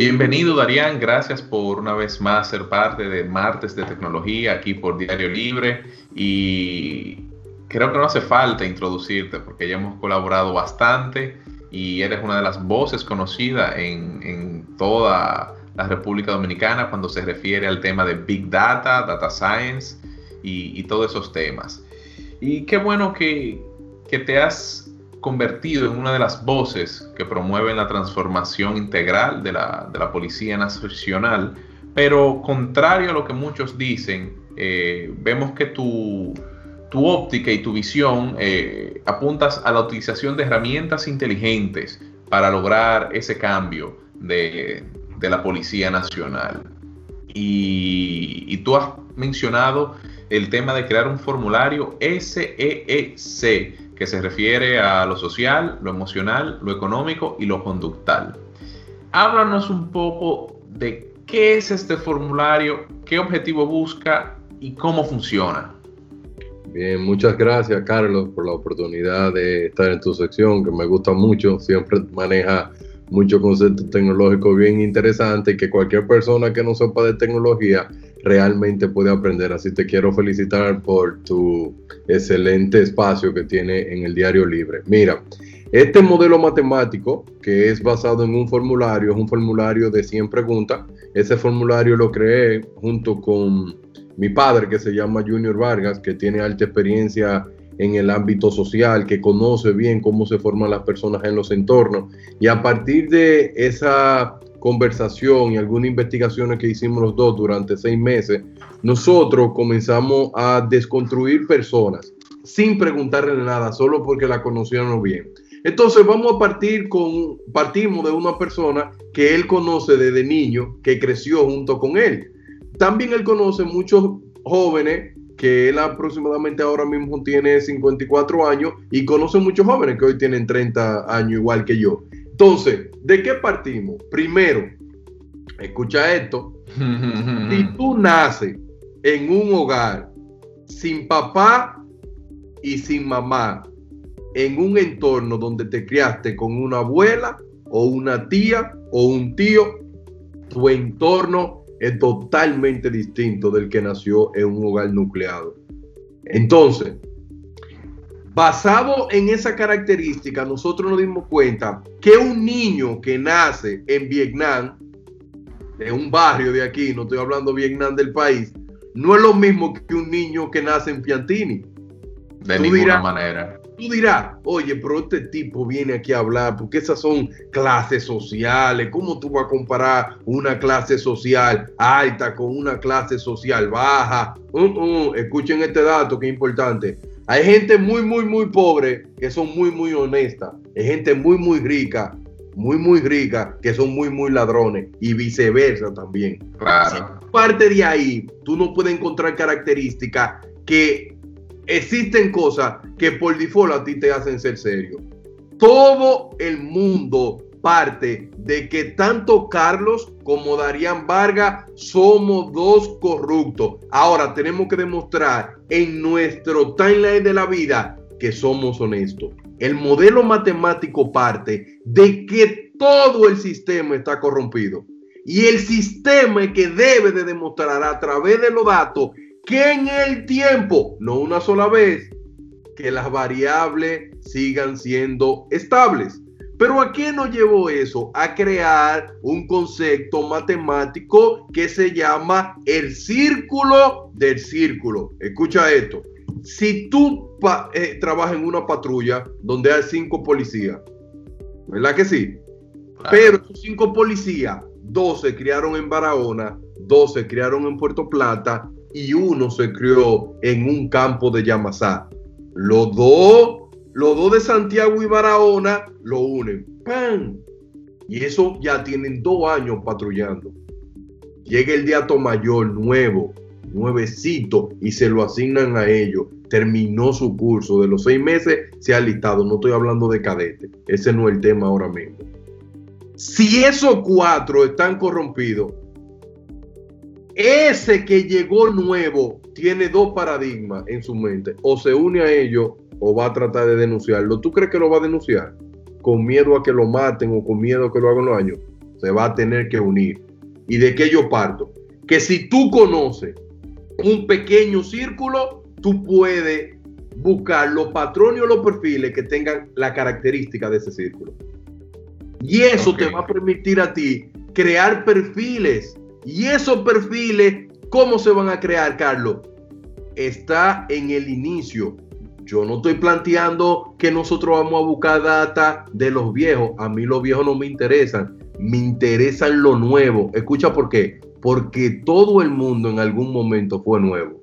Bienvenido Darían, gracias por una vez más ser parte de Martes de Tecnología aquí por Diario Libre y creo que no hace falta introducirte porque ya hemos colaborado bastante y eres una de las voces conocidas en, toda la República Dominicana cuando se refiere al tema de Big Data, Data Science y, todos esos temas. Y qué bueno que, que te has convertido en una de las voces que promueven la transformación integral de la, Policía Nacional, pero contrario a lo que muchos dicen, eh, vemos que tu, óptica y tu visión eh, apuntas a la utilización de herramientas inteligentes para lograr ese cambio de, la Policía Nacional. Y, y, tú has mencionado el tema de crear un formulario SEEC que se refiere a lo social, lo emocional, lo económico y lo conductal. Háblanos un poco de qué es este formulario, qué objetivo busca y cómo funciona. Bien, muchas gracias Carlos por la oportunidad de estar en tu sección, que me gusta mucho, siempre maneja muchos conceptos tecnológicos bien interesantes que cualquier persona que no sepa de tecnología realmente puede aprender. Así te quiero felicitar por tu excelente espacio que tiene en el diario libre. Mira, este modelo matemático que es basado en un formulario, es un formulario de 100 preguntas. Ese formulario lo creé junto con mi padre que se llama Junior Vargas, que tiene alta experiencia en el ámbito social, que conoce bien cómo se forman las personas en los entornos. Y a partir de esa conversación y algunas investigaciones que hicimos los dos durante seis meses, nosotros comenzamos a desconstruir personas sin preguntarle nada, solo porque la conocieron bien. Entonces vamos a partir con, partimos de una persona que él conoce desde niño, que creció junto con él. También él conoce muchos jóvenes que él aproximadamente ahora mismo tiene 54 años y conoce muchos jóvenes que hoy tienen 30 años igual que yo. Entonces, ¿de qué partimos? Primero, escucha esto, si tú naces en un hogar sin papá y sin mamá, en un entorno donde te criaste con una abuela o una tía o un tío, tu entorno es totalmente distinto del que nació en un hogar nucleado. Entonces, Basado en esa característica, nosotros nos dimos cuenta que un niño que nace en Vietnam, en un barrio de aquí, no estoy hablando Vietnam del país, no es lo mismo que un niño que nace en Piantini. De ninguna manera. Tú dirás, oye, pero este tipo viene aquí a hablar, porque esas son clases sociales. ¿Cómo tú vas a comparar una clase social alta con una clase social baja? Uh, uh, escuchen este dato que es importante. Hay gente muy, muy, muy pobre que son muy, muy honestas. Hay gente muy, muy rica, muy, muy rica que son muy, muy ladrones. Y viceversa también. Claro. parte de ahí, tú no puedes encontrar características que existen cosas que por default a ti te hacen ser serio. Todo el mundo parte de que tanto Carlos como Darían Vargas somos dos corruptos. Ahora tenemos que demostrar en nuestro timeline de la vida que somos honestos. El modelo matemático parte de que todo el sistema está corrompido. Y el sistema es que debe de demostrar a través de los datos que en el tiempo, no una sola vez, que las variables sigan siendo estables. Pero ¿a qué nos llevó eso? A crear un concepto matemático que se llama el círculo del círculo. Escucha esto. Si tú eh, trabajas en una patrulla donde hay cinco policías, ¿verdad que sí? Pero esos cinco policías, dos se criaron en Barahona, dos se criaron en Puerto Plata y uno se crió en un campo de Yamasá. Los dos los dos de Santiago y Barahona lo unen. ¡Pam! Y eso ya tienen dos años patrullando. Llega el día mayor nuevo, nuevecito, y se lo asignan a ellos. Terminó su curso. De los seis meses se ha listado. No estoy hablando de cadete. Ese no es el tema ahora mismo. Si esos cuatro están corrompidos, ese que llegó nuevo tiene dos paradigmas en su mente. O se une a ellos o va a tratar de denunciarlo, ¿tú crees que lo va a denunciar? ¿Con miedo a que lo maten o con miedo a que lo hagan los años? se va a tener que unir. ¿Y de qué yo parto? Que si tú conoces un pequeño círculo, tú puedes buscar los patrones o los perfiles que tengan la característica de ese círculo. Y eso te va a permitir a ti crear perfiles. Y esos perfiles, ¿cómo se van a crear, Carlos? Está en el inicio. Yo no estoy planteando que nosotros vamos a buscar data de los viejos. A mí los viejos no me interesan. Me interesan lo nuevo. Escucha por qué. Porque todo el mundo en algún momento fue nuevo.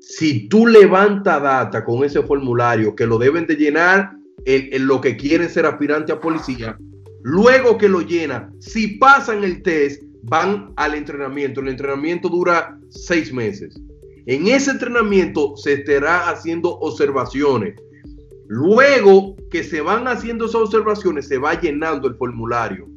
Si tú levantas data con ese formulario que lo deben de llenar en, lo que quieren ser aspirantes a policía, luego que lo llenan, si pasan el test, van al entrenamiento. El entrenamiento dura seis meses. En ese entrenamiento se estará haciendo observaciones. Luego que se van haciendo esas observaciones, se va llenando el formulario.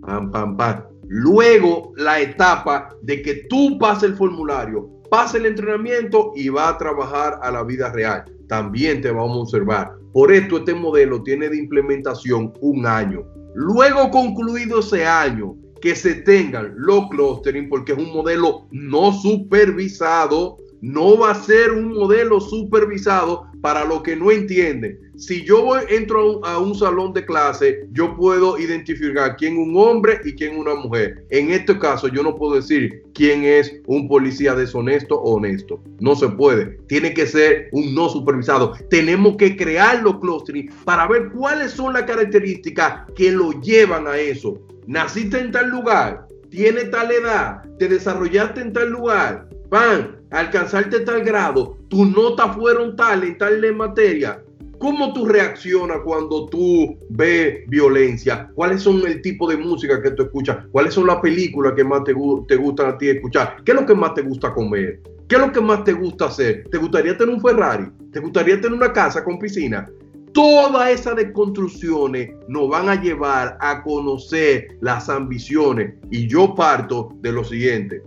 Pam, pam, pam. Luego la etapa de que tú pases el formulario, pase el entrenamiento y va a trabajar a la vida real. También te vamos a observar. Por esto este modelo tiene de implementación un año. Luego concluido ese año, que se tengan los clustering, porque es un modelo no supervisado, no va a ser un modelo supervisado para lo que no entienden. Si yo voy, entro a un, salón de clase, yo puedo identificar quién es un hombre y quién una mujer. En este caso, yo no puedo decir quién es un policía deshonesto o honesto. No se puede. Tiene que ser un no supervisado. Tenemos que crear los clustering para ver cuáles son las características que lo llevan a eso. Naciste en tal lugar, tiene tal edad, te desarrollaste en tal lugar, van, alcanzarte tal grado, tus notas fueron tal en tal materia. ¿Cómo tú reaccionas cuando tú ves violencia? ¿Cuáles son el tipo de música que tú escuchas? ¿Cuáles son las películas que más te, te gustan a ti escuchar? ¿Qué es lo que más te gusta comer? ¿Qué es lo que más te gusta hacer? ¿Te gustaría tener un Ferrari? ¿Te gustaría tener una casa con piscina? Todas esas desconstrucciones nos van a llevar a conocer las ambiciones. Y yo parto de lo siguiente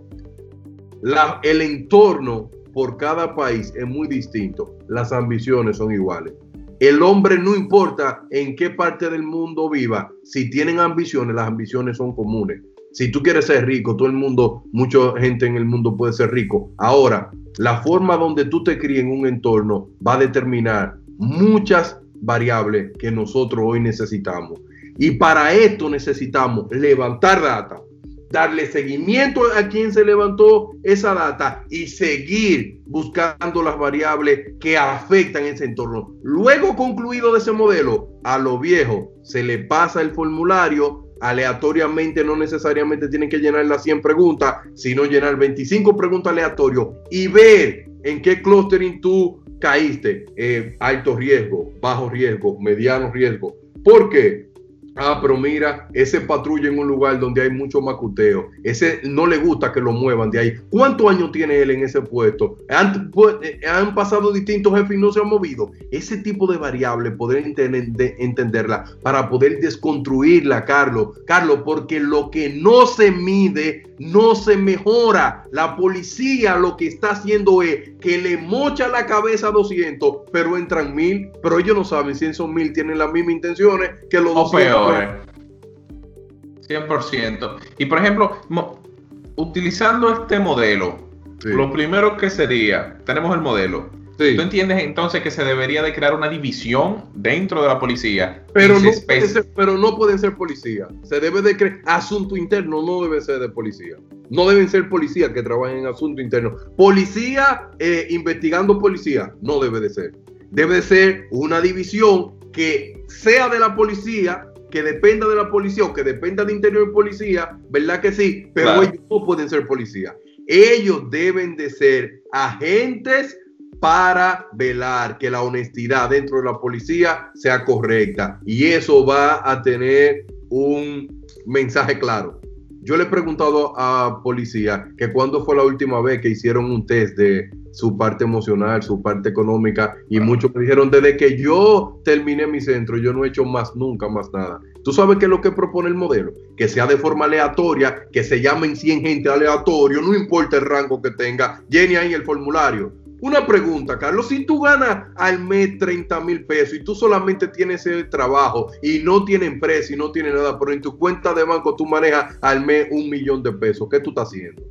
el entorno por cada país es muy distinto. Las ambiciones son iguales. El hombre no importa en qué parte del mundo viva, si tienen ambiciones, las ambiciones son comunes. Si tú quieres ser rico, todo el mundo, mucha gente en el mundo puede ser rico. Ahora, la forma donde tú te críes en un entorno va a determinar muchas variables que nosotros hoy necesitamos. Y para esto necesitamos levantar data, darle seguimiento a quien se levantó esa data y seguir buscando las variables que afectan ese entorno. Luego concluido de ese modelo, a lo viejo se le pasa el formulario aleatoriamente, no necesariamente tienen que llenar las 100 preguntas, sino llenar 25 preguntas aleatorias y ver en qué clustering tú caíste. Eh, alto riesgo, bajo riesgo, mediano riesgo. ¿Por qué? Ah, pero mira, ese patrulla en un lugar donde hay mucho macuteo. Ese no le gusta que lo muevan de ahí. ¿Cuántos años tiene él en ese puesto? Han, pues, eh, han pasado distintos jefes y no se han movido. Ese tipo de variable, poder entenderla para poder desconstruirla, Carlos. Carlos, porque lo que no se mide no se mejora. La policía lo que está haciendo es que le mocha la cabeza a 200, pero entran mil, pero ellos no saben si esos mil tienen las mismas intenciones que los 200. 100%. Y por ejemplo, utilizando este modelo, lo primero que sería, tenemos el modelo, ¿Tú entiendes entonces que se debería de crear una división dentro de la policía? Pero, no, pero no pueden ser policía. Se debe de crear asunto interno, no debe ser de policía. No deben ser policías que trabajen en asunto interno. Policía eh, investigando policía, no debe de ser. Debe de ser una división que sea de la policía, que dependa de la policía o que dependa de interior policía, ¿verdad que sí? Pero ellos no pueden ser policía. Ellos deben de ser agentes para velar que la honestidad dentro de la policía sea correcta. Y eso va a tener un mensaje claro. Yo le he preguntado a policía que cuándo fue la última vez que hicieron un test de su parte emocional, su parte económica, y muchos me dijeron, desde que yo terminé mi centro, yo no he hecho más, nunca más nada. ¿Tú sabes qué es lo que propone el modelo? Que sea de forma aleatoria, que se llamen 100 gente aleatorio, no importa el rango que tenga, llene ahí el formulario una pregunta, Carlos, si tú ganas al mes 30 mil pesos y tú solamente tienes ese trabajo y no tienes empresa y no tienes nada, pero en tu cuenta de banco tú manejas al mes un millón de pesos, ¿qué tú estás haciendo?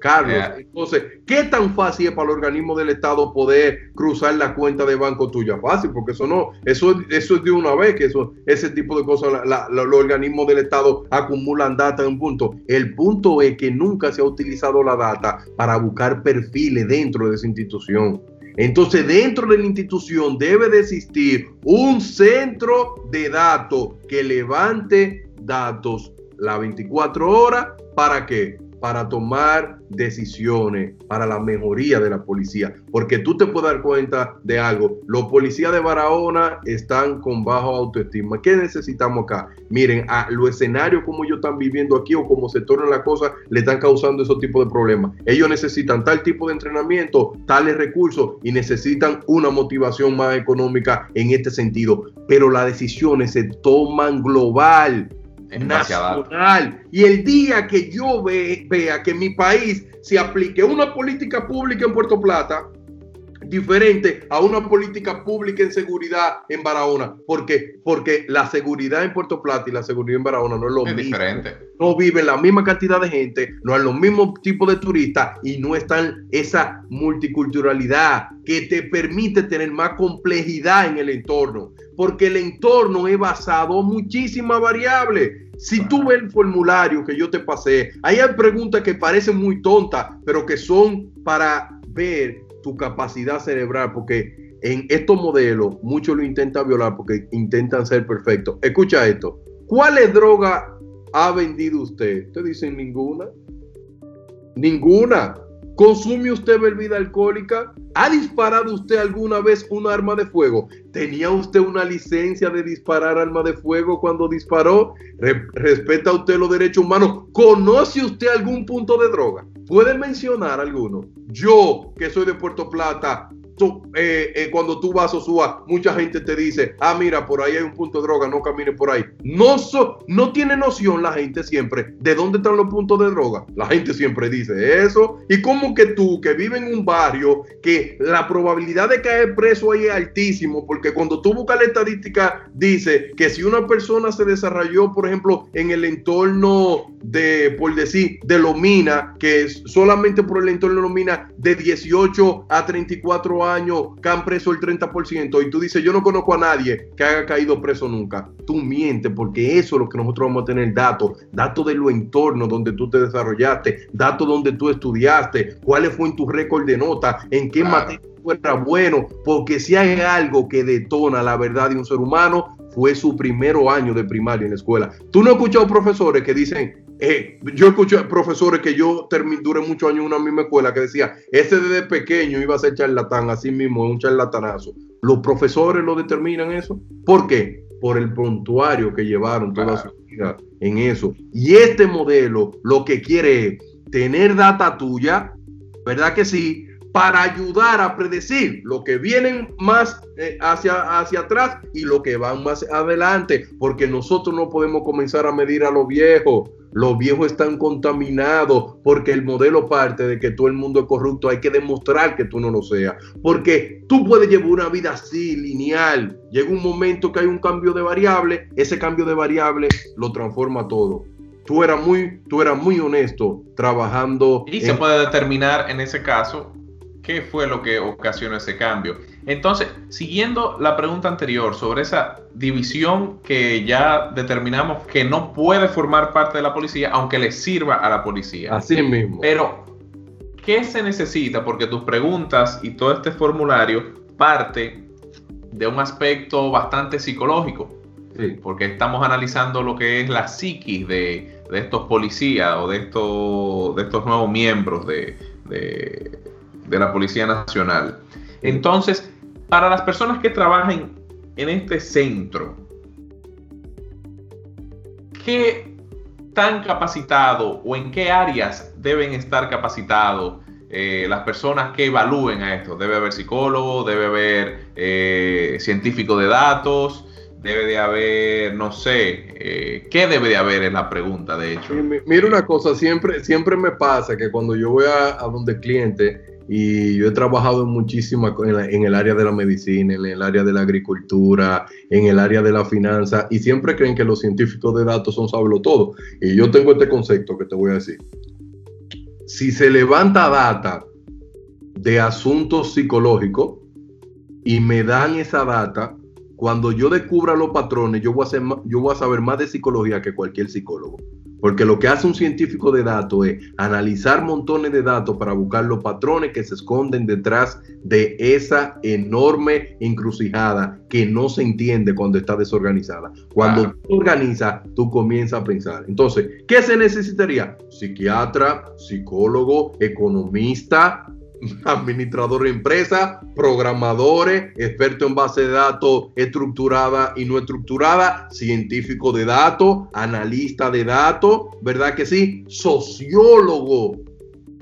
Carlos, entonces, ¿qué tan fácil es para el organismo del Estado poder cruzar la cuenta de banco tuya? Fácil, porque eso no, eso, eso es de una vez que eso, ese tipo de cosas, los organismos del Estado acumulan data en un punto. El punto es que nunca se ha utilizado la data para buscar perfiles dentro de esa institución. Entonces, dentro de la institución debe de existir un centro de datos que levante datos las 24 horas. ¿Para qué? Para tomar decisiones para la mejoría de la policía. Porque tú te puedes dar cuenta de algo. Los policías de Barahona están con bajo autoestima. ¿Qué necesitamos acá? Miren, a los escenarios como ellos están viviendo aquí o como se tornan las cosas, le están causando esos tipos de problemas. Ellos necesitan tal tipo de entrenamiento, tales recursos y necesitan una motivación más económica en este sentido. Pero las decisiones se toman global nacional. Y el día que yo vea que mi país se aplique una política pública en Puerto Plata, diferente a una política pública en seguridad en Barahona. porque Porque la seguridad en Puerto Plata y la seguridad en Barahona no es lo mismo. Diferente. No viven la misma cantidad de gente, no hay los mismos tipos de turistas y no están esa multiculturalidad que te permite tener más complejidad en el entorno. Porque el entorno es basado en muchísimas variables. Si tú ves el formulario que yo te pasé, ahí hay preguntas que parecen muy tontas, pero que son para ver tu capacidad cerebral, porque en estos modelos muchos lo intentan violar porque intentan ser perfectos. Escucha esto. ¿Cuáles droga ha vendido usted? Usted dice ninguna. Ninguna. ¿Consume usted bebida alcohólica? ¿Ha disparado usted alguna vez un arma de fuego? ¿Tenía usted una licencia de disparar arma de fuego cuando disparó? ¿Respeta usted los derechos humanos? ¿Conoce usted algún punto de droga? ¿Puede mencionar alguno? Yo, que soy de Puerto Plata, eh, eh, cuando tú vas a Osúa, mucha gente te dice, ah, mira, por ahí hay un punto de droga, no camines por ahí. No, no tiene noción la gente siempre de dónde están los puntos de droga. La gente siempre dice eso. Y como que tú, que vives en un barrio, que la probabilidad de caer preso ahí es altísimo, porque cuando tú buscas la estadística, dice que si una persona se desarrolló, por ejemplo, en el entorno de, por decir, de Lomina, que es solamente por el entorno de Lomina, de 18 a 34 años que han preso el 30%, y tú dices, yo no conozco a nadie que haya caído preso nunca, tú mientes, porque eso es lo que nosotros vamos a tener datos, datos de lo entorno donde tú te desarrollaste, datos donde tú estudiaste, cuáles fue en tu récord de nota, en qué materia fuera bueno, porque si hay algo que detona la verdad de un ser humano, fue su primer año de primaria en la escuela. Tú no has escuchado profesores que dicen, eh, yo escuché profesores que yo duré muchos años en una misma escuela que decía, ese desde pequeño iba a ser charlatán, así mismo, un charlatanazo. Los profesores lo determinan eso. ¿Por qué? Por el prontuario que llevaron toda su vida en eso. Y este modelo lo que quiere es tener data tuya, ¿verdad que sí? Para ayudar a predecir lo que vienen más eh, hacia, hacia atrás y lo que van más adelante, porque nosotros no podemos comenzar a medir a los viejos los viejos están contaminados porque el modelo parte de que todo el mundo es corrupto. Hay que demostrar que tú no lo seas. Porque tú puedes llevar una vida así, lineal. Llega un momento que hay un cambio de variable. Ese cambio de variable lo transforma todo. Tú eras muy, tú eras muy honesto trabajando. Y se puede determinar en ese caso qué fue lo que ocasionó ese cambio. Entonces, siguiendo la pregunta anterior sobre esa división que ya determinamos que no puede formar parte de la policía, aunque le sirva a la policía. Así mismo. Pero, ¿qué se necesita? Porque tus preguntas y todo este formulario parte de un aspecto bastante psicológico. Porque estamos analizando lo que es la psiquis de, estos policías o de estos, de estos nuevos miembros de, de la Policía Nacional. Entonces, para las personas que trabajan en este centro, ¿qué tan capacitado o en qué áreas deben estar capacitados eh, las personas que evalúen a esto? Debe haber psicólogo, debe haber eh, científico de datos, debe de haber, no sé, eh, ¿qué debe de haber? Es la pregunta, de hecho. Mira una cosa, siempre, siempre me pasa que cuando yo voy a, a donde cliente, y yo he trabajado en muchísimas en, el área de la medicina, en el área de la agricultura, en el área de la finanza, y siempre creen que los científicos de datos son sablo todo. Y yo tengo este concepto que te voy a decir. Si se levanta data de asuntos psicológicos y me dan esa data, cuando yo descubra los patrones, yo voy a, yo voy a saber más de psicología que cualquier psicólogo. Porque lo que hace un científico de datos es analizar montones de datos para buscar los patrones que se esconden detrás de esa enorme encrucijada que no se entiende cuando está desorganizada. Cuando tú organizas, tú comienzas a pensar. Entonces, ¿qué se necesitaría? Psiquiatra, psicólogo, economista, administrador de empresa, programadores, experto en base de datos estructurada y no estructurada, científico de datos, analista de datos, ¿verdad que sí? Sociólogo.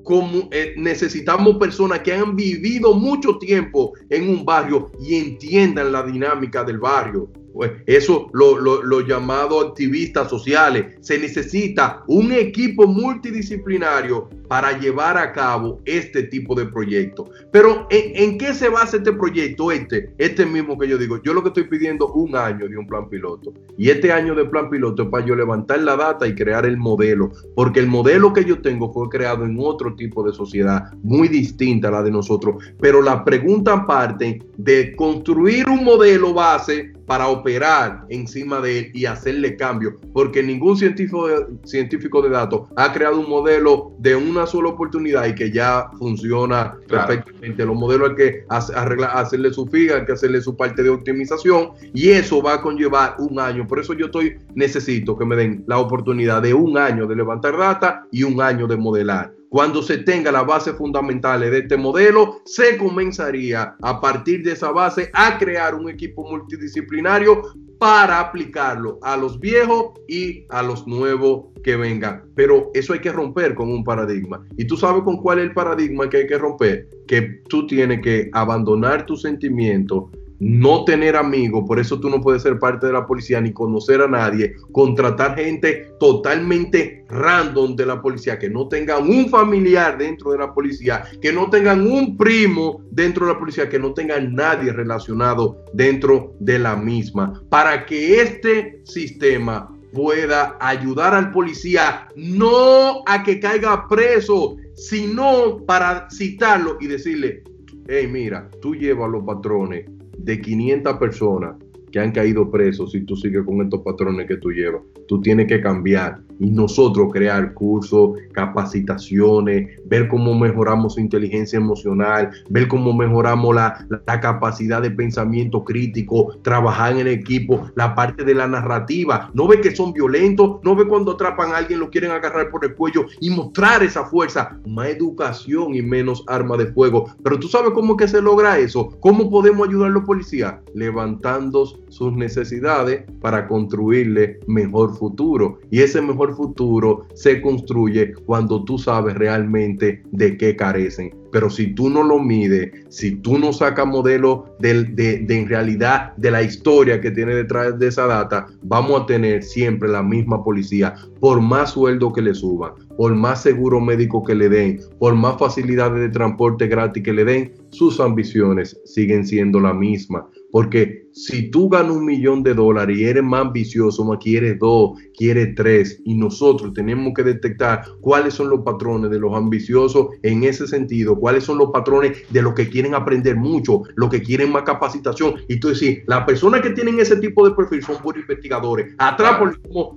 Como, eh, necesitamos personas que han vivido mucho tiempo en un barrio y entiendan la dinámica del barrio. Pues, eso, lo, lo, llamado activistas sociales. Se necesita un equipo multidisciplinario para llevar a cabo este tipo de proyectos. Pero ¿en, qué se basa este proyecto? Este, este mismo que yo digo. Yo lo que estoy pidiendo un año de un plan piloto. Y este año de plan piloto es para yo levantar la data y crear el modelo. Porque el modelo que yo tengo fue creado en otro tipo de sociedad, muy distinta a la de nosotros. Pero la pregunta parte de construir un modelo base para operar encima de él y hacerle cambio, porque ningún científico de, científico de datos ha creado un modelo de una sola oportunidad y que ya funciona perfectamente. Los modelos hay que hacerle su figa, hay que hacerle su parte de optimización y eso va a conllevar un año. Por eso yo estoy necesito que me den la oportunidad de un año de levantar data y un año de modelar. Cuando se tenga las bases fundamentales de este modelo, se comenzaría a partir de esa base a crear un equipo multidisciplinario para aplicarlo a los viejos y a los nuevos que vengan. Pero eso hay que romper con un paradigma. Y tú sabes con cuál es el paradigma que hay que romper, que tú tienes que abandonar tus sentimientos no tener amigos, por eso tú no puedes ser parte de la policía ni conocer a nadie, contratar gente totalmente random de la policía, que no tengan un familiar dentro de la policía, que no tengan un primo dentro de la policía, que no tengan nadie relacionado dentro de la misma, para que este sistema pueda ayudar al policía no a que caiga preso, sino para citarlo y decirle, hey, mira, tú llevas los patrones de 500 personas que han caído presos si tú sigues con estos patrones que tú llevas. Tú tienes que cambiar y nosotros crear cursos, capacitaciones, ver cómo mejoramos su inteligencia emocional, ver cómo mejoramos la, la, capacidad de pensamiento crítico, trabajar en equipo, la parte de la narrativa. No ve que son violentos, no ve cuando atrapan a alguien, lo quieren agarrar por el cuello y mostrar esa fuerza. Más educación y menos arma de fuego. Pero tú sabes cómo que se logra eso. ¿Cómo podemos ayudar a los policías? Levantando sus necesidades para construirle mejor futuro. Y ese mejor futuro se construye cuando tú sabes realmente de qué carecen. Pero si tú no lo mides, si tú no sacas modelo de, de, en realidad de la historia que tiene detrás de esa data, vamos a tener siempre la misma policía, por más sueldo que le suban, por más seguro médico que le den, por más facilidades de transporte gratis que le den, sus ambiciones siguen siendo la misma. Porque si tú ganas un millón de dólares y eres más ambicioso, más quieres dos, quieres tres, y nosotros tenemos que detectar cuáles son los patrones de los ambiciosos en ese sentido, cuáles son los patrones de los que quieren aprender mucho, los que quieren más capacitación. Y tú decís, las personas que tienen ese tipo de perfil son buenos investigadores, atrás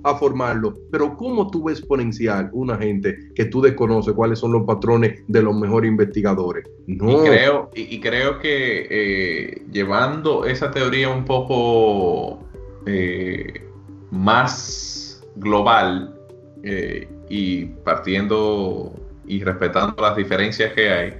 a formarlo. Pero ¿cómo tú ves exponencial una gente que tú desconoces cuáles son los patrones de los mejores investigadores? No. Y creo, y, creo que eh, llevando esa teoría un poco eh, más global eh, y partiendo y respetando las diferencias que hay,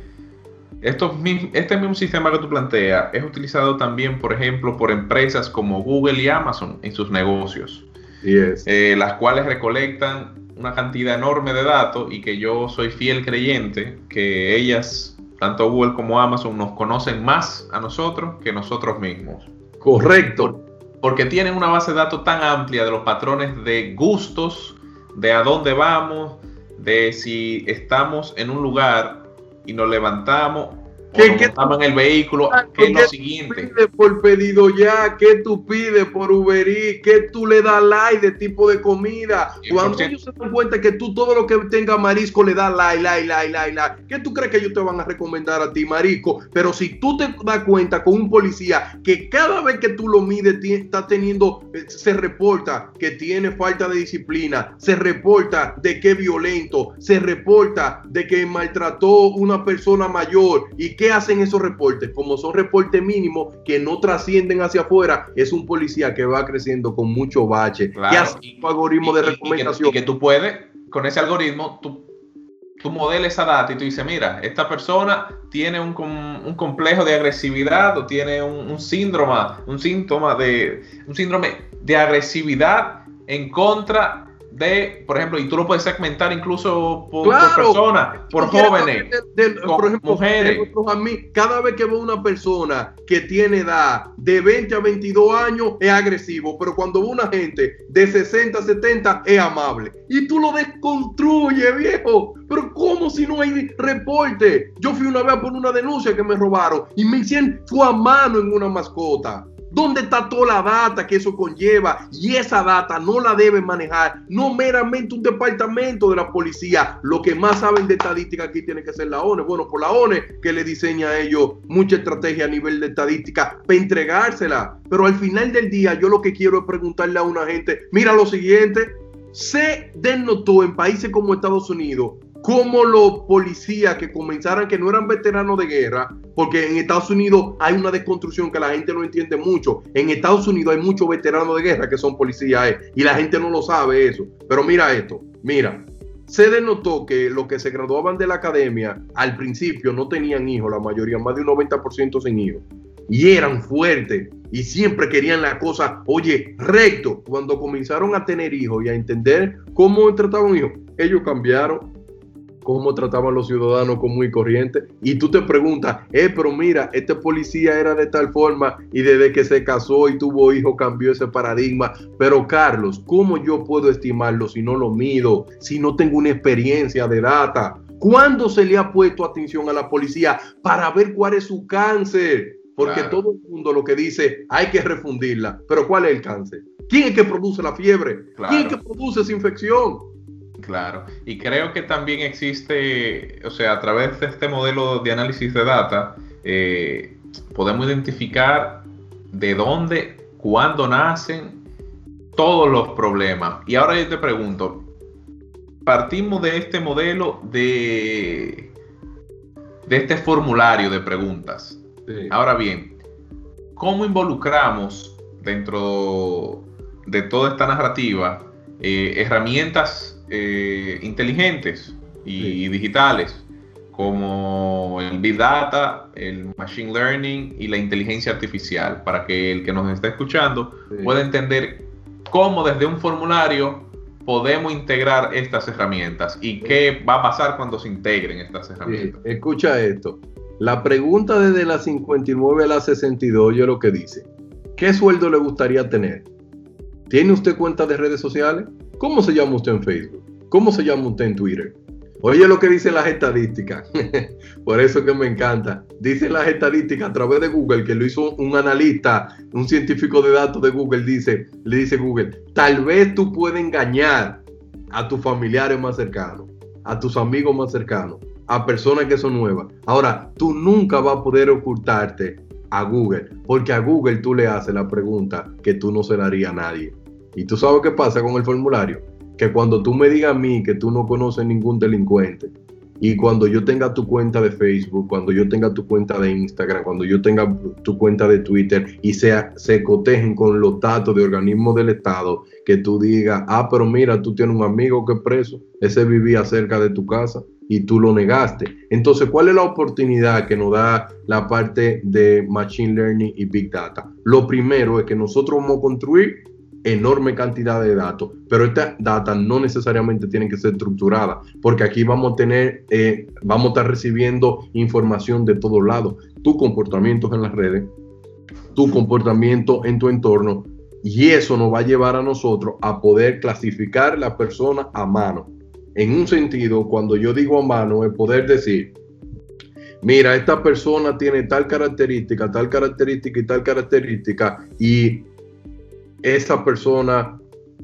este mismo sistema que tú planteas es utilizado también, por ejemplo, por empresas como Google y Amazon en sus negocios, eh, las cuales recolectan una cantidad enorme de datos y que yo soy fiel creyente que ellas tanto Google como Amazon nos conocen más a nosotros que nosotros mismos. Correcto. porque tienen una base de datos tan amplia de los patrones de gustos, de a dónde vamos, de si estamos en un lugar y nos levantamos que en el vehículo, ah, es lo siguiente. Tú pides por pedido ya, que tú pides por Uber Eats, que tú le das like de tipo de comida. Cuando ellos se dan cuenta que tú todo lo que tenga marisco le das like, like, like, like, like, ¿qué tú crees que ellos te van a recomendar a ti, marisco? Pero si tú te das cuenta con un policía que cada vez que tú lo mides está teniendo, eh, se reporta que tiene falta de disciplina, se reporta de que es violento, se reporta de que maltrató una persona mayor y ¿Qué hacen esos reportes? Como son reportes mínimos que no trascienden hacia afuera, es un policía que va creciendo con mucho bache. Claro, y, algoritmo de recomendación. Y que, tú puedes, con ese algoritmo, tú, tú modeles esa data y tú dices, mira, esta persona tiene un, un complejo de agresividad o tiene un, un, síndrome, un síntoma de, un síndrome de agresividad en contra de, por ejemplo, y tú lo puedes segmentar incluso por, personas, por jóvenes, por ejemplo, mujeres. A mí, cada vez que veo una persona que tiene edad de 20 a 22 años es agresivo, pero cuando veo una gente de 60 a 70 es amable. Y tú lo desconstruyes, viejo. Pero ¿cómo si no hay reporte? Yo fui una vez por una denuncia que me robaron y me hicieron su a mano en una mascota. ¿Dónde está toda la data que eso conlleva? Y esa data no la debe manejar, no meramente un departamento de la policía. Lo que más saben de estadística aquí tiene que ser la ONE. Bueno, por la ONE que le diseña a ellos mucha estrategia a nivel de estadística para entregársela. Pero al final del día, yo lo que quiero es preguntarle a una gente: mira lo siguiente, se denotó en países como Estados Unidos como los policías que comenzaran, que no eran veteranos de guerra, porque en Estados Unidos hay una desconstrucción que la gente no entiende mucho. En Estados Unidos hay muchos veteranos de guerra que son policías eh, y la gente no lo sabe eso. Pero mira esto, mira, se denotó que los que se graduaban de la academia al principio no tenían hijos, la mayoría, más de un 90% sin hijos. Y eran fuertes y siempre querían la cosa, oye, recto. Cuando comenzaron a tener hijos y a entender cómo trataban hijos, ellos cambiaron cómo trataban los ciudadanos como muy corriente. Y tú te preguntas, eh, pero mira, este policía era de tal forma y desde que se casó y tuvo hijo cambió ese paradigma. Pero Carlos, ¿cómo yo puedo estimarlo si no lo mido, si no tengo una experiencia de data? ¿Cuándo se le ha puesto atención a la policía para ver cuál es su cáncer? Porque todo el mundo lo que dice, hay que refundirla. Pero ¿cuál es el cáncer? ¿Quién es que produce la fiebre? ¿Quién es que produce esa infección? Claro, y creo que también existe, o sea, a través de este modelo de análisis de data, eh, podemos identificar de dónde, cuándo nacen todos los problemas. Y ahora yo te pregunto, partimos de este modelo de, de este formulario de preguntas. Ahora bien, ¿cómo involucramos dentro de toda esta narrativa eh, herramientas eh, inteligentes y digitales como el Big Data, el Machine Learning y la inteligencia artificial, para que el que nos está escuchando pueda entender cómo desde un formulario podemos integrar estas herramientas y qué va a pasar cuando se integren estas herramientas. Escucha esto. La pregunta desde la 59 a la 62 yo lo que dice. ¿Qué sueldo le gustaría tener? ¿Tiene usted cuenta de redes sociales? ¿Cómo se llama usted en Facebook? ¿Cómo se llama usted en Twitter? Oye lo que dicen las estadísticas. Por eso que me encanta. Dicen las estadísticas a través de Google, que lo hizo un analista, un científico de datos de Google, dice, le dice Google, tal vez tú puedes engañar a tus familiares más cercanos, a tus amigos más cercanos, a personas que son nuevas. Ahora, tú nunca vas a poder ocultarte a Google, porque a Google tú le haces la pregunta que tú no se la haría a nadie. ¿Y tú sabes qué pasa con el formulario? Que cuando tú me digas a mí que tú no conoces ningún delincuente, y cuando yo tenga tu cuenta de Facebook, cuando yo tenga tu cuenta de Instagram, cuando yo tenga tu cuenta de Twitter y se, cotejen con los datos de organismos del Estado, que tú digas, ah, pero mira, tú tienes un amigo que es preso, ese vivía cerca de tu casa y tú lo negaste. Entonces, ¿cuál es la oportunidad que nos da la parte de Machine Learning y Big Data? Lo primero es que nosotros vamos a construir enorme cantidad de datos, pero esta data no necesariamente tiene que ser estructurada, porque aquí vamos a tener, eh, vamos a estar recibiendo información de todos lados, tu comportamiento en las redes, tu comportamiento en tu entorno, y eso nos va a llevar a nosotros a poder clasificar la persona a mano. En un sentido, cuando yo digo a mano, es poder decir, mira, esta persona tiene tal característica, tal característica y tal característica, y esa persona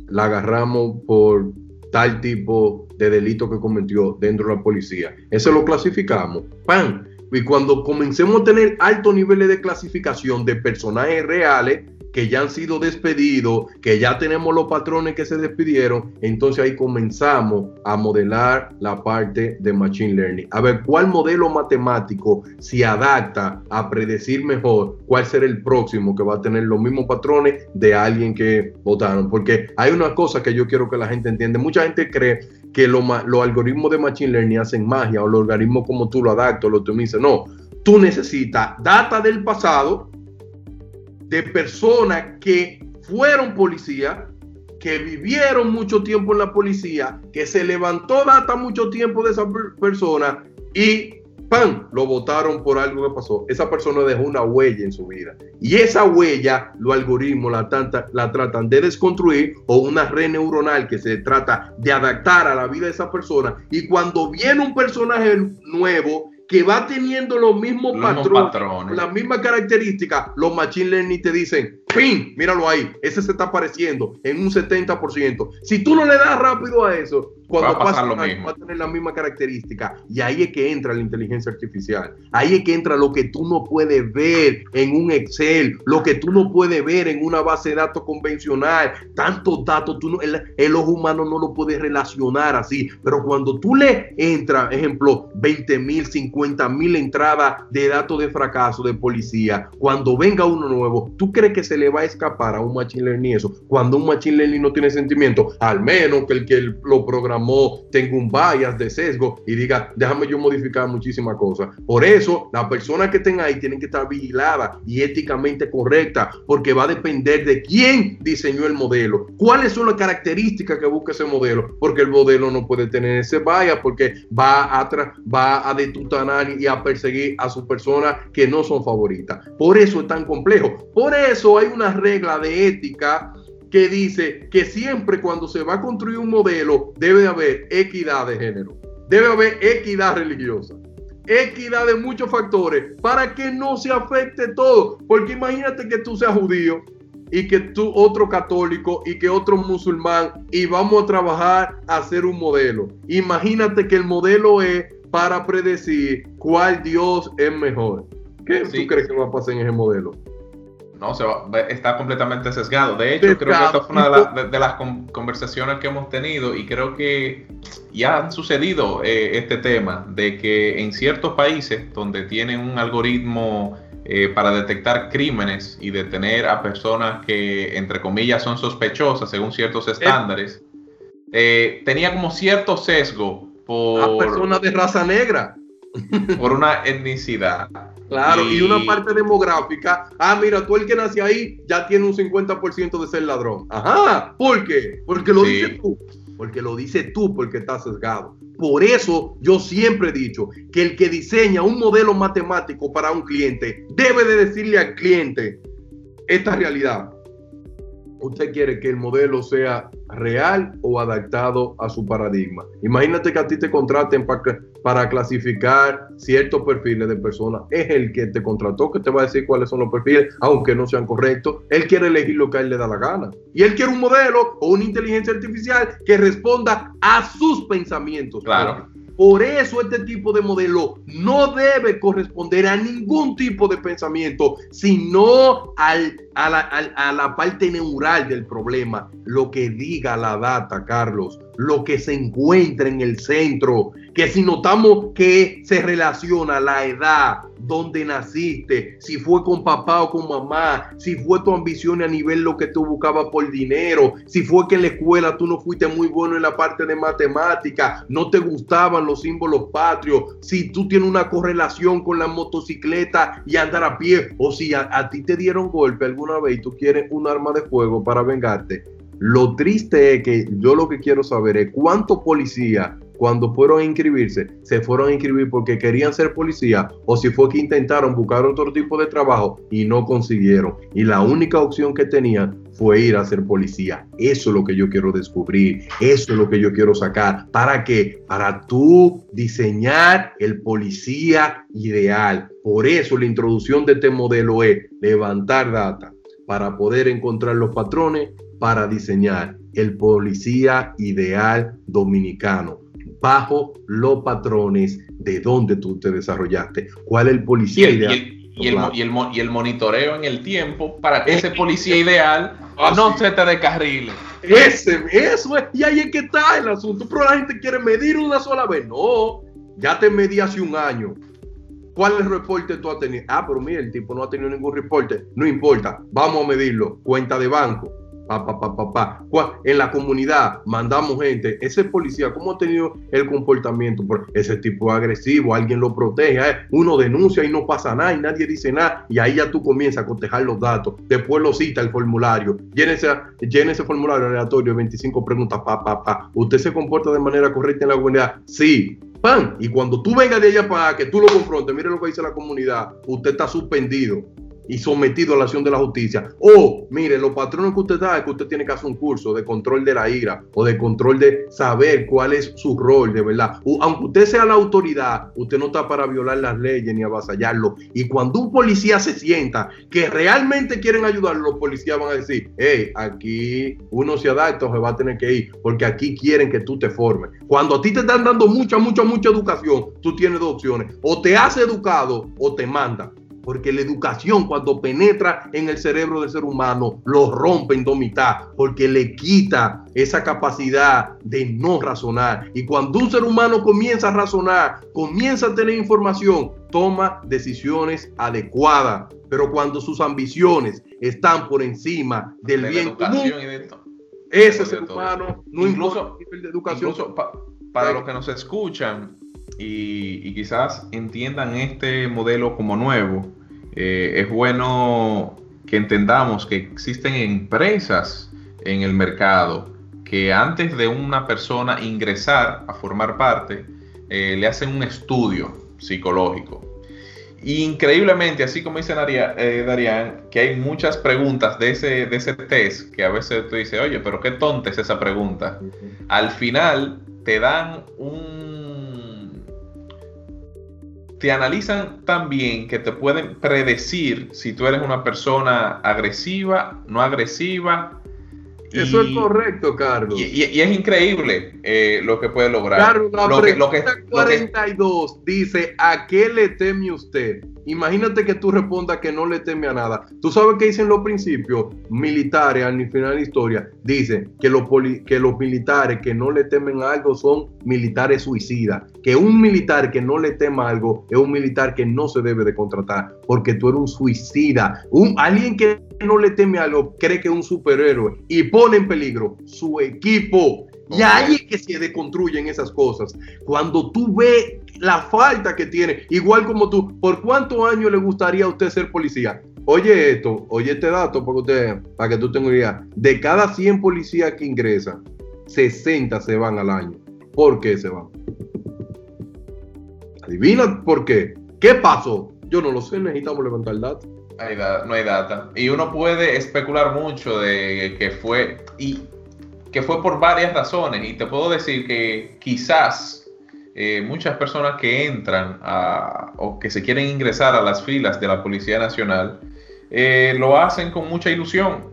la agarramos por tal tipo de delito que cometió dentro de la policía. Eso lo clasificamos. ¡Pam! Y cuando comencemos a tener altos niveles de clasificación de personajes reales, que ya han sido despedidos, que ya tenemos los patrones que se despidieron, entonces ahí comenzamos a modelar la parte de Machine Learning. A ver cuál modelo matemático se adapta a predecir mejor cuál será el próximo que va a tener los mismos patrones de alguien que votaron. Porque hay una cosa que yo quiero que la gente entienda. Mucha gente cree que los algoritmos de Machine Learning hacen magia o los algoritmos como tú lo adaptas, lo optimizas. No, tú necesitas data del pasado de personas que fueron policía, que vivieron mucho tiempo en la policía, que se levantó data mucho tiempo de esa persona y ¡pam! lo votaron por algo que pasó. Esa persona dejó una huella en su vida. Y esa huella, los algoritmos la, la tratan de desconstruir o una red neuronal que se trata de adaptar a la vida de esa persona. Y cuando viene un personaje nuevo, que va teniendo los mismos, patrones, las mismas características, los machine learning te dicen, ¡pin! Míralo ahí, ese se está apareciendo en un 70%. Si tú no le das rápido a eso, cuando va a, pasar lo mismo. va a tener la misma característica. Y ahí es que entra la inteligencia artificial. Ahí es que entra lo que tú no puedes ver en un Excel, lo que tú no puedes ver en una base de datos convencional. Tantos datos, tú no, el, el ojo humano no lo puede relacionar así. Pero cuando tú le entras, ejemplo, 20 mil, 50 mil entradas de datos de fracaso de policía, cuando venga uno nuevo, ¿tú crees que se le va a escapar a un machine learning eso? Cuando un machine learning no tiene sentimiento, al menos que el que lo programó tengo un bias de sesgo y diga, déjame yo modificar muchísimas cosas. Por eso, las personas que estén ahí tienen que estar vigiladas y éticamente correctas, porque va a depender de quién diseñó el modelo, cuáles son las características que busca ese modelo, porque el modelo no puede tener ese bias, porque va a, va a detutanar y a perseguir a sus personas que no son favoritas. Por eso es tan complejo. Por eso hay una regla de ética que dice que siempre cuando se va a construir un modelo debe haber equidad de género, debe haber equidad religiosa, equidad de muchos factores para que no se afecte todo. Porque imagínate que tú seas judío y que tú otro católico y que otro musulmán y vamos a trabajar a hacer un modelo. Imagínate que el modelo es para predecir cuál Dios es mejor. ¿Qué tú crees que va a pasar en ese modelo? No, se está completamente sesgado. De hecho, creo que esta fue una de, las conversaciones que hemos tenido y creo que ya ha sucedido eh, este tema de que en ciertos países donde tienen un algoritmo eh, para detectar crímenes y detener a personas que, entre comillas, son sospechosas según ciertos estándares, eh, tenía como cierto sesgo por... A personas de raza negra. Por una etnicidad. Claro, y... una parte demográfica. Ah, mira, tú el que nació ahí ya tiene un 50% de ser ladrón. Ajá, ¿por qué? Porque lo dices tú. Porque lo dices tú, porque estás sesgado. Por eso yo siempre he dicho que el que diseña un modelo matemático para un cliente debe de decirle al cliente esta realidad usted quiere que el modelo sea real o adaptado a su paradigma. Imagínate que a ti te contraten para, clasificar ciertos perfiles de personas. Es el que te contrató que te va a decir cuáles son los perfiles, aunque no sean correctos. Él quiere elegir lo que a él le da la gana. Y él quiere un modelo o una inteligencia artificial que responda a sus pensamientos. Claro. Por eso este tipo de modelo no debe corresponder a ningún tipo de pensamiento, sino al, a, la, a, la, parte neural del problema, lo que diga la data, Carlos, lo que se encuentra en el centro, que si notamos que se relaciona la edad, donde naciste, si fue con papá o con mamá, si fue tu ambición a nivel lo que tú buscabas por dinero, si fue que en la escuela tú no fuiste muy bueno en la parte de matemática, no te gustaban los símbolos patrios, si tú tienes una correlación con la motocicleta y andar a pie, o si a, a ti te dieron golpe alguna vez y tú quieres un arma de fuego para vengarte. Lo triste es que yo lo que quiero saber es cuántos policías cuando fueron a inscribirse, se fueron a inscribir porque querían ser policía o si fue que intentaron buscar otro tipo de trabajo y no consiguieron. Y la única opción que tenían fue ir a ser policía. Eso es lo que yo quiero descubrir, eso es lo que yo quiero sacar. ¿Para qué? Para tú diseñar el policía ideal. Por eso la introducción de este modelo es levantar data para poder encontrar los patrones, para diseñar el policía ideal dominicano bajo los patrones de donde tú te desarrollaste. ¿Cuál es el policía ideal? y el, y, el, monitoreo en el tiempo para que ese policía ideal no se te descarrile. Ese, eso es, y ahí es que está el asunto. Pero la gente quiere medir una sola vez. No, ya te medí hace un año. ¿Cuál es el reporte tú has tenido? Ah, pero mira, el tipo no ha tenido ningún reporte. No importa, vamos a medirlo. Cuenta de banco Pa, pa, pa, en la comunidad mandamos gente. Ese policía, ¿cómo ha tenido el comportamiento? Por ese tipo agresivo, alguien lo protege, eh, uno denuncia y no pasa nada y nadie dice nada. Y ahí ya tú comienzas a cotejar los datos. Después lo cita el formulario. Llene ese, formulario aleatorio, 25 preguntas, pa, pa, pa. ¿Usted se comporta de manera correcta en la comunidad? Sí. Pan. Y cuando tú vengas de allá para que tú lo confrontes, mire lo que dice la comunidad, usted está suspendido y sometido a la acción de la justicia. O, mire, los patrones que usted da es que usted tiene que hacer un curso de control de la ira o de control de saber cuál es su rol, de verdad. aunque usted sea la autoridad, usted no está para violar las leyes ni avasallarlo. Y cuando un policía se sienta que realmente quieren ayudarlo, los policías van a decir, hey, aquí uno se adapta o se va a tener que ir, porque aquí quieren que tú te formes. Cuando a ti te están dando mucha, mucha, mucha educación, tú tienes dos opciones. O te has educado o te manda porque la educación cuando penetra en el cerebro del ser humano lo rompe en dos mitad, porque le quita esa capacidad de no razonar. Y cuando un ser humano comienza a razonar, comienza a tener información, toma decisiones adecuadas. Pero cuando sus ambiciones están por encima del bien común, ese ser humano no incluso, de educación. para los que nos escuchan, y, quizás entiendan este modelo como nuevo, eh, es bueno que entendamos que existen empresas en el mercado que antes de una persona ingresar a formar parte, eh, le hacen un estudio psicológico. Increíblemente, así como dice eh, Darían, que hay muchas preguntas de ese, de ese test que a veces tú dices, oye, pero qué tonta es esa pregunta. Al final te dan un te analizan también que te pueden predecir si tú eres una persona agresiva, no agresiva. Eso es correcto, Carlos. Y, es increíble eh, lo que puede lograr. Carlos, la lo que, lo que, 42 dice, ¿a qué le teme usted? Imagínate que tú respondas que no le teme a nada. Tú sabes que dicen los principios militares al final de la historia. Dicen que los, que los militares que no le temen a algo son militares suicidas. Que un militar que no le tema algo es un militar que no se debe de contratar porque tú eres un suicida. Un, alguien que no le teme algo cree que es un superhéroe y pone en peligro su equipo. Y ahí es que se deconstruyen esas cosas. Cuando tú ves la falta que tiene, igual como tú, ¿por cuántos años le gustaría a usted ser policía? Oye esto, oye este dato para, usted, para que tú tengas idea. De cada 100 policías que ingresan, 60 se van al año. ¿Por qué se van? Adivina por qué. ¿Qué pasó? Yo no lo sé, necesitamos levantar datos. no hay data. Y uno puede especular mucho de que fue. Y que fue por varias razones y te puedo decir que quizás eh, muchas personas que entran o que se quieren ingresar a las filas de la Policía Nacional eh, lo hacen con mucha ilusión.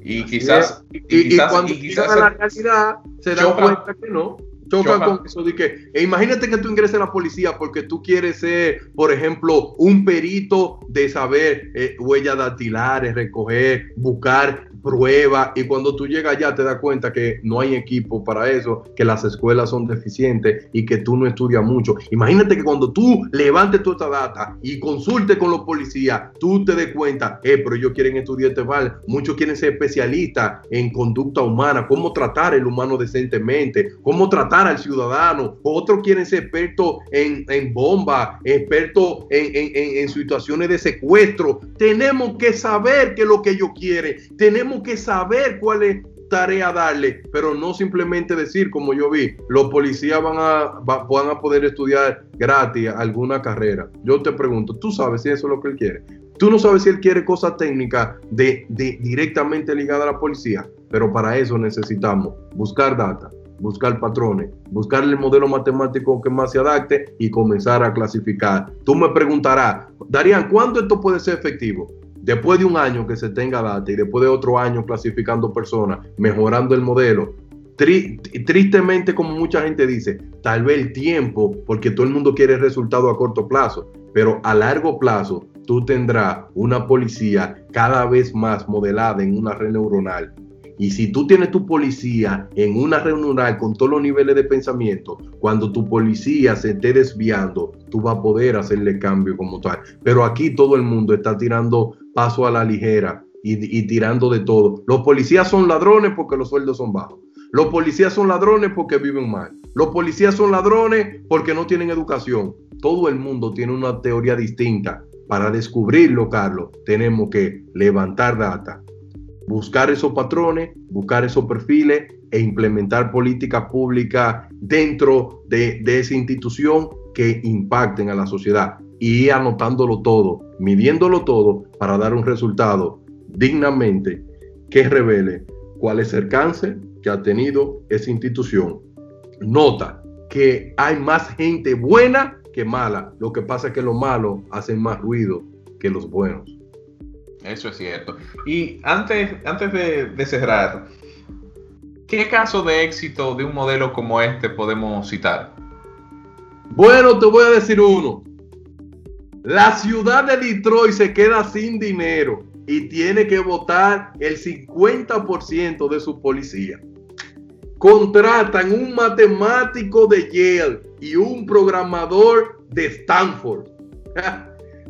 Y quizás, y, cuando quizás a la realidad se dan cuenta que no chocan con eso de que e imagínate que tú ingreses a la policía porque tú quieres ser, por ejemplo, un perito de saber eh, huellas dactilares, recoger, buscar prueba y cuando tú llegas allá te das cuenta que no hay equipo para eso, que las escuelas son deficientes y que tú no estudias mucho. Imagínate que cuando tú levantes toda esta data y consultes con los policías, tú te des cuenta, eh, pero ellos quieren estudiar este mal, muchos quieren ser especialistas en conducta humana, cómo tratar el humano decentemente, cómo tratar al ciudadano, otros quieren ser expertos en, en bombas, expertos en, en, en situaciones de secuestro. Tenemos que saber qué es lo que ellos quieren, tenemos que saber cuál es tarea darle, pero no simplemente decir, como yo vi, los policías van a, van a poder estudiar gratis alguna carrera. Yo te pregunto, ¿tú sabes si eso es lo que él quiere? Tú no sabes si él quiere cosas técnicas de, de, directamente ligadas a la policía, pero para eso necesitamos buscar data, buscar patrones, buscar el modelo matemático que más se adapte y comenzar a clasificar. Tú me preguntarás, Darían, ¿cuándo esto puede ser efectivo? Después de un año que se tenga data y después de otro año clasificando personas, mejorando el modelo, tristemente, como mucha gente dice, tal vez el tiempo, porque todo el mundo quiere resultado a corto plazo, pero a largo plazo tú tendrás una policía cada vez más modelada en una red neuronal. Y si tú tienes tu policía en una red neuronal con todos los niveles de pensamiento, cuando tu policía se esté desviando, tú vas a poder hacerle cambio como tal. Pero aquí todo el mundo está tirando paso a la ligera y, tirando de todo. Los policías son ladrones porque los sueldos son bajos. Los policías son ladrones porque viven mal. Los policías son ladrones porque no tienen educación. Todo el mundo tiene una teoría distinta. Para descubrirlo, Carlos, tenemos que levantar data, buscar esos patrones, buscar esos perfiles e implementar políticas públicas dentro de, esa institución que impacten a la sociedad y anotándolo todo, midiéndolo todo para dar un resultado dignamente que revele cuál es el cáncer que ha tenido esa institución. Nota que hay más gente buena que mala. Lo que pasa es que los malos hacen más ruido que los buenos. Eso es cierto. Y antes, antes de, cerrar, ¿qué caso de éxito de un modelo como este podemos citar? Bueno, te voy a decir uno. La ciudad de Detroit se queda sin dinero y tiene que votar el 50% de su policía. Contratan un matemático de Yale y un programador de Stanford.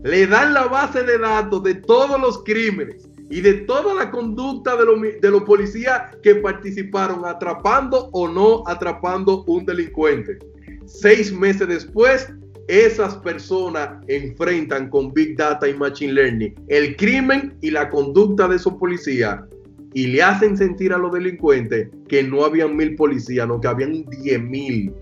Le dan la base de datos de todos los crímenes y de toda la conducta de, de los policías que participaron atrapando o no atrapando un delincuente. Seis meses después, esas personas enfrentan con Big Data y Machine Learning el crimen y la conducta de esos policías y le hacen sentir a los delincuentes que no habían mil policías, no, que habían diez mil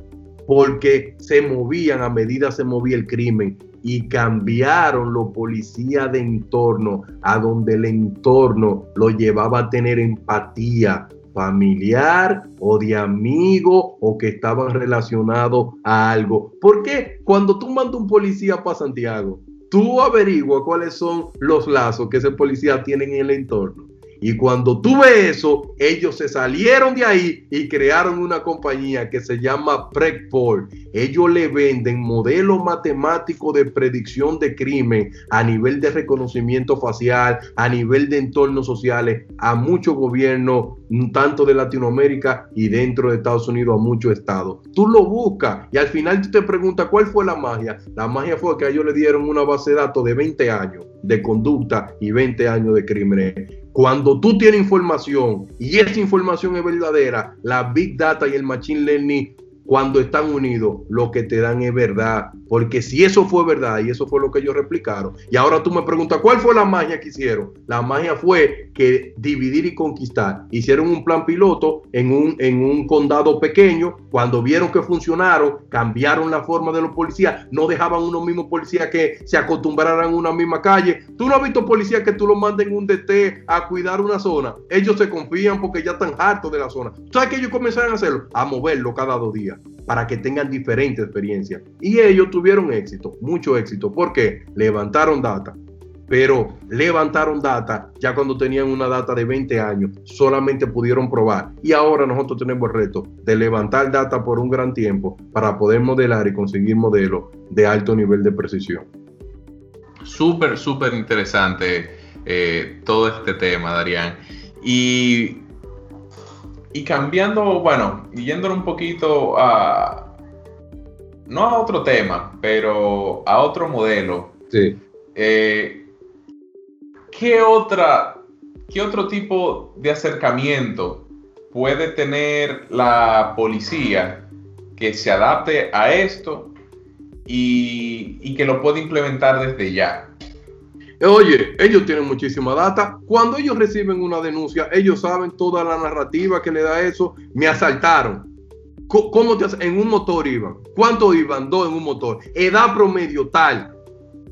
porque se movían a medida se movía el crimen y cambiaron los policías de entorno a donde el entorno lo llevaba a tener empatía familiar o de amigo o que estaban relacionados a algo. Porque cuando tú mandas un policía para Santiago, tú averiguas cuáles son los lazos que ese policía tiene en el entorno. Y cuando tuve eso, ellos se salieron de ahí y crearon una compañía que se llama Prepol. Ellos le venden modelos matemáticos de predicción de crimen a nivel de reconocimiento facial, a nivel de entornos sociales, a muchos gobiernos, tanto de Latinoamérica y dentro de Estados Unidos, a muchos estados. Tú lo buscas y al final tú te preguntas cuál fue la magia. La magia fue que ellos le dieron una base de datos de 20 años de conducta y 20 años de crímenes cuando tú tienes información y esa información es verdadera, la Big Data y el Machine Learning cuando están unidos, lo que te dan es verdad. Porque si eso fue verdad y eso fue lo que ellos replicaron, y ahora tú me preguntas, ¿cuál fue la magia que hicieron? La magia fue que dividir y conquistar. Hicieron un plan piloto en un, en un condado pequeño. Cuando vieron que funcionaron, cambiaron la forma de los policías. No dejaban unos mismos policías que se acostumbraran a una misma calle. Tú no has visto policías que tú los mandes en un DT a cuidar una zona. Ellos se confían porque ya están hartos de la zona. ¿Sabes que ellos comenzaron a hacerlo? A moverlo cada dos días para que tengan diferentes experiencias. Y ellos tuvieron éxito, mucho éxito, porque levantaron data, pero levantaron data ya cuando tenían una data de 20 años, solamente pudieron probar. Y ahora nosotros tenemos el reto de levantar data por un gran tiempo para poder modelar y conseguir modelos de alto nivel de precisión. Súper, súper interesante eh, todo este tema, Darían. Y y cambiando, bueno, yéndolo un poquito a, no a otro tema, pero a otro modelo. Sí. Eh, ¿qué, otra, ¿Qué otro tipo de acercamiento puede tener la policía que se adapte a esto y, y que lo pueda implementar desde ya? Oye, ellos tienen muchísima data. Cuando ellos reciben una denuncia, ellos saben toda la narrativa que le da eso. Me asaltaron. ¿Cómo te En un motor iban. ¿Cuánto iban? Dos en un motor. Edad promedio tal.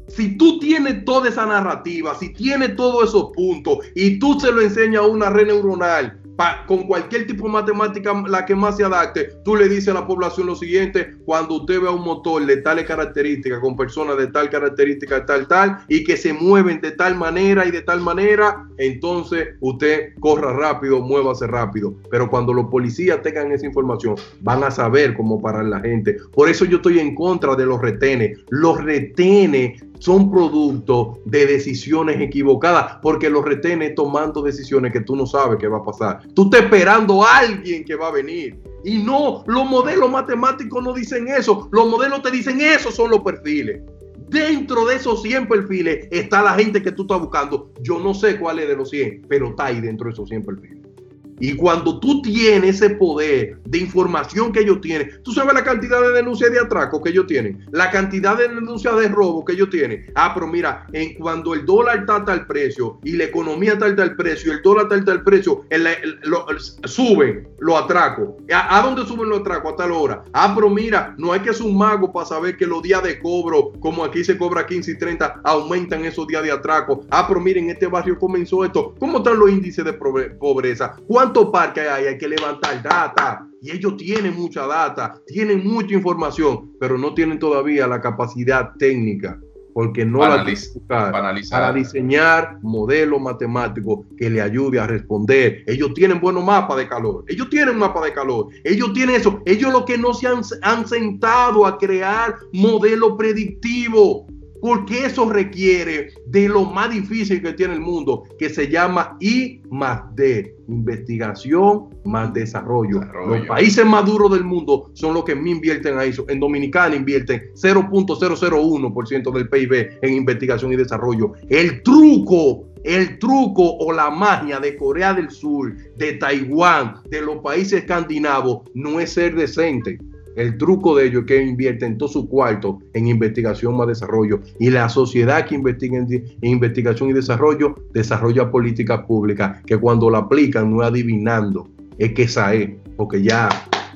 Si tú tienes toda esa narrativa, si tienes todos esos puntos y tú se lo enseñas a una red neuronal con cualquier tipo de matemática, la que más se adapte, tú le dices a la población lo siguiente, cuando usted vea un motor de tales características, con personas de tal característica, tal, tal, y que se mueven de tal manera y de tal manera, entonces usted corra rápido, muévase rápido. Pero cuando los policías tengan esa información, van a saber cómo parar la gente. Por eso yo estoy en contra de los retenes. Los retenes son producto de decisiones equivocadas, porque los retenes tomando decisiones que tú no sabes qué va a pasar. Tú estás esperando a alguien que va a venir. Y no, los modelos matemáticos no dicen eso. Los modelos te dicen eso son los perfiles. Dentro de esos 100 perfiles está la gente que tú estás buscando. Yo no sé cuál es de los 100, pero está ahí dentro de esos 100 perfiles. Y cuando tú tienes ese poder de información que ellos tienen, tú sabes la cantidad de denuncias de atraco que ellos tienen, la cantidad de denuncias de robo que ellos tienen. Ah, pero mira, en cuando el dólar está a tal precio y la economía está a tal precio, el dólar está a tal precio, suben los atracos. ¿A, dónde suben los atracos? A tal hora. Ah, pero mira, no hay que ser un mago para saber que los días de cobro, como aquí se cobra 15 y 30, aumentan esos días de atraco. Ah, pero miren, en este barrio comenzó esto. ¿Cómo están los índices de pobreza? ¿Cuántos parques hay? Hay que levantar data. Y ellos tienen mucha data, tienen mucha información, pero no tienen todavía la capacidad técnica porque no la tienen para diseñar modelos matemáticos que le ayude a responder. Ellos tienen buenos mapas de calor, ellos tienen mapa de calor, ellos tienen eso, ellos lo que no se han, han sentado a crear modelos predictivos porque eso requiere de lo más difícil que tiene el mundo, que se llama I más D, investigación más desarrollo. Los países más duros del mundo son los que me invierten a eso. En Dominicana invierten 0.001% del PIB en investigación y desarrollo. El truco el truco o la magia de Corea del Sur, de Taiwán, de los países escandinavos, no es ser decente. El truco de ellos es que invierten todo su cuarto en investigación más desarrollo. Y la sociedad que investiga en, investigación y desarrollo desarrolla políticas públicas que cuando la aplican no es adivinando, es que esa es, porque ya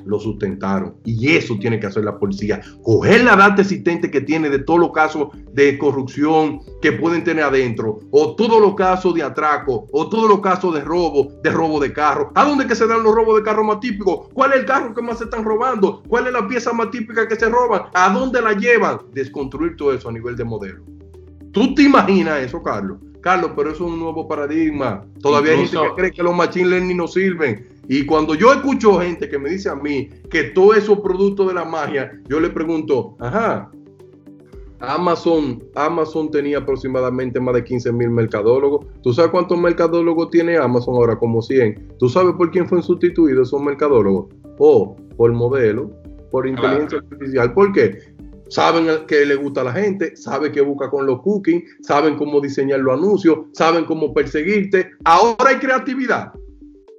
lo sustentaron. Y eso tiene que hacer la policía. Coger la data existente que tiene de todos los casos de corrupción que pueden tener adentro, o todos los casos de atraco, o todos los casos de robo, de robo de carro. ¿A dónde que se dan los robos de carro más típicos? ¿Cuál es el carro que más se están robando? ¿Cuál es la pieza más típica que se roban? ¿A dónde la llevan? Desconstruir todo eso a nivel de modelo. ¿Tú te imaginas eso, Carlos? Carlos, pero eso es un nuevo paradigma. Todavía hay gente que cree que los machine learning no sirven. Y cuando yo escucho gente que me dice a mí que todo eso es producto de la magia, yo le pregunto, ajá, Amazon, Amazon tenía aproximadamente más de 15 mil mercadólogos. ¿Tú sabes cuántos mercadólogos tiene Amazon ahora? Como 100. ¿Tú sabes por quién fue sustituido esos mercadólogos? O por modelo, por inteligencia artificial. ¿Por qué? saben que le gusta a la gente, saben que busca con los cookies, saben cómo diseñar los anuncios, saben cómo perseguirte. Ahora hay creatividad.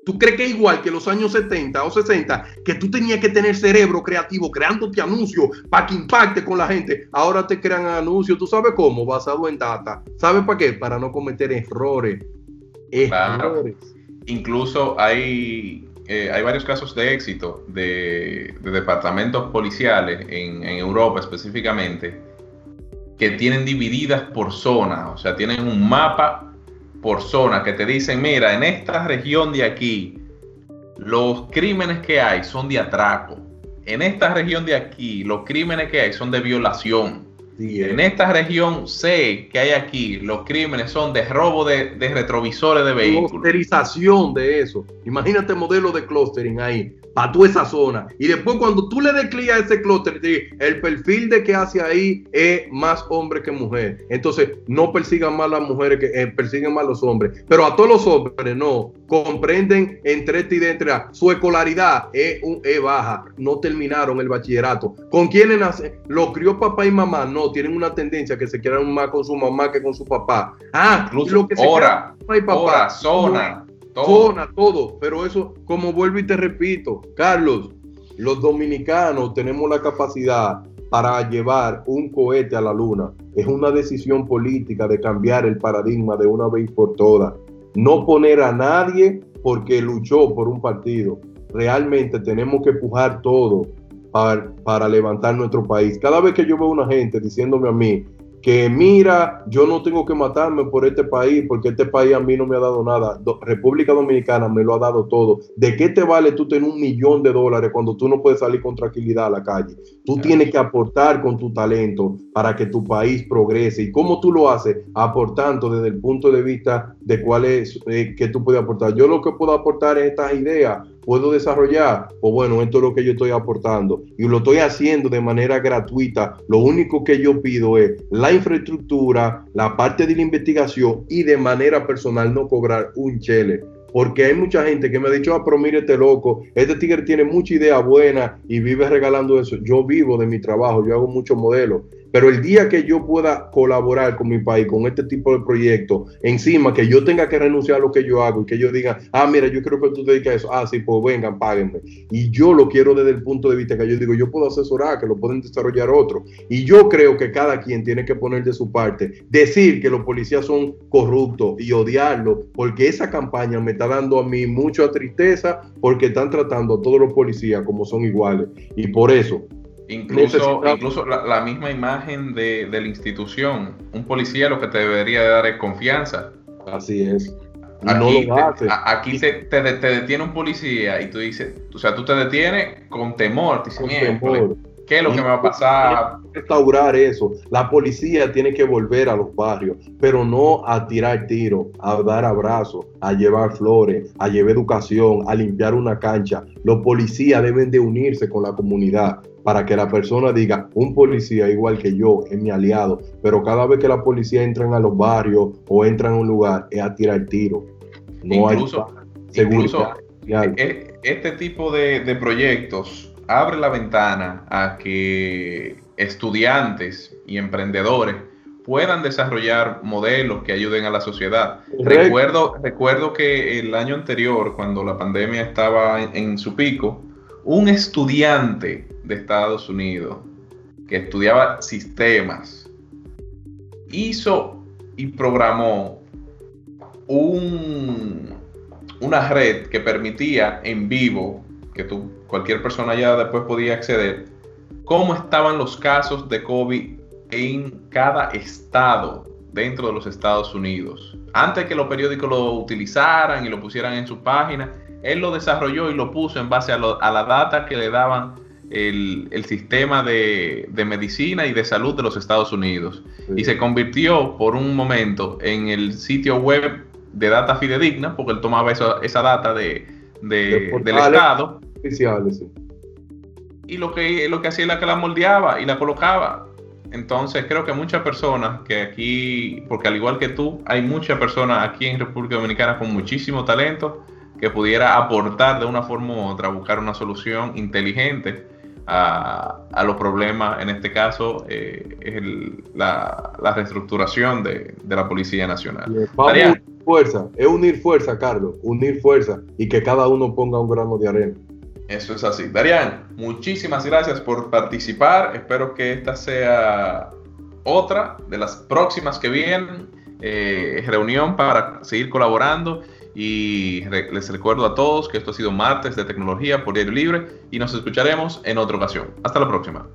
¿Tú crees que es igual que los años 70 o 60, que tú tenías que tener cerebro creativo creándote anuncios para que impacte con la gente? Ahora te crean anuncios, ¿tú sabes cómo? Basado en data. ¿Sabes para qué? Para no cometer errores. Errores. Incluso hay eh, hay varios casos de éxito de, departamentos policiales en, Europa específicamente que tienen divididas por zona, o sea, tienen un mapa por zona que te dicen, mira, en esta región de aquí, los crímenes que hay son de atraco. En esta región de aquí, los crímenes que hay son de violación. En esta región sé que hay aquí los crímenes son de robo de, retrovisores de vehículos. Clusterización de eso. Imagínate modelo de clustering ahí para toda esa zona. Y después cuando tú le a ese clúster, el perfil de que hace ahí es más hombre que mujer. Entonces, no persigan más las mujeres que eh, persiguen más los hombres. Pero a todos los hombres no. Comprenden entre esta y dentro. Su escolaridad es, baja. No terminaron el bachillerato. ¿Con quiénes nace? Lo crió papá y mamá. No, tienen una tendencia que se quieran más con su mamá que con su papá. Ah, incluso lo que se hora, papá, zona zona, todo. Pero eso, como vuelvo y te repito, Carlos, los dominicanos tenemos la capacidad para llevar un cohete a la luna. Es una decisión política de cambiar el paradigma de una vez por todas. No poner a nadie porque luchó por un partido. Realmente tenemos que empujar todo para, para levantar nuestro país. Cada vez que yo veo una gente diciéndome a mí, que mira, yo no tengo que matarme por este país, porque este país a mí no me ha dado nada. República Dominicana me lo ha dado todo. ¿De qué te vale tú tener un millón de dólares cuando tú no puedes salir con tranquilidad a la calle? Tú tienes que aportar con tu talento para que tu país progrese. ¿Y cómo tú lo haces? Aportando desde el punto de vista de cuál es eh, que tú puedes aportar. Yo lo que puedo aportar es estas ideas puedo desarrollar, pues bueno, esto es lo que yo estoy aportando y lo estoy haciendo de manera gratuita. Lo único que yo pido es la infraestructura, la parte de la investigación y de manera personal no cobrar un chele. Porque hay mucha gente que me ha dicho, ah, pero mire este loco, este tigre tiene mucha idea buena y vive regalando eso. Yo vivo de mi trabajo, yo hago muchos modelos pero el día que yo pueda colaborar con mi país, con este tipo de proyectos, encima que yo tenga que renunciar a lo que yo hago y que yo diga, ah, mira, yo quiero que tú te dediques a eso, ah, sí, pues vengan, páguenme. Y yo lo quiero desde el punto de vista que yo digo, yo puedo asesorar, que lo pueden desarrollar otros. Y yo creo que cada quien tiene que poner de su parte, decir que los policías son corruptos y odiarlos, porque esa campaña me está dando a mí mucha tristeza porque están tratando a todos los policías como son iguales. Y por eso Incluso, incluso la, misma imagen de, la institución. Un policía lo que te debería dar es confianza. Así es. aquí, te, aquí te, detiene un policía y tú dices, o sea, tú te detienes con temor. Te con temor. ¿Qué es lo que me va a pasar? Restaurar eso. La policía tiene que volver a los barrios, pero no a tirar tiros, a dar abrazos, a llevar flores, a llevar educación, a limpiar una cancha. Los policías deben de unirse con la comunidad para que la persona diga, un policía igual que yo es mi aliado, pero cada vez que la policía entra a los barrios o entra a un lugar es a tirar tiro. No hay seguridad. E, este tipo de, de proyectos abre la ventana a que estudiantes y emprendedores puedan desarrollar modelos que ayuden a la sociedad. Recuerdo, recuerdo que el año anterior, cuando la pandemia estaba en, su pico, un estudiante de Estados Unidos que estudiaba sistemas hizo y programó un, una red que permitía en vivo, que tú, cualquier persona ya después podía acceder, cómo estaban los casos de COVID en cada estado dentro de los Estados Unidos. Antes que los periódicos lo utilizaran y lo pusieran en su página, él lo desarrolló y lo puso en base a, la data que le daban el, sistema de, medicina y de salud de los Estados Unidos. Y se convirtió por un momento en el sitio web de data fidedigna, porque él tomaba esa data de, del Estado. Y lo que, lo que hacía era que la moldeaba y la colocaba. Entonces creo que muchas personas que aquí, porque al igual que tú, hay muchas personas aquí en República Dominicana con muchísimo talento que pudiera aportar de una forma u otra, buscar una solución inteligente a, los problemas, en este caso eh, es la, reestructuración de, la Policía Nacional. unir fuerza, es unir fuerza, Carlos, unir fuerza y que cada uno ponga un grano de arena. Eso es así. Darían, muchísimas gracias por participar. Espero que esta sea otra de las próximas que vienen. Eh, reunión para seguir colaborando y les recuerdo a todos que esto ha sido Martes de Tecnología por Diario Libre y nos escucharemos en otra ocasión. Hasta la próxima.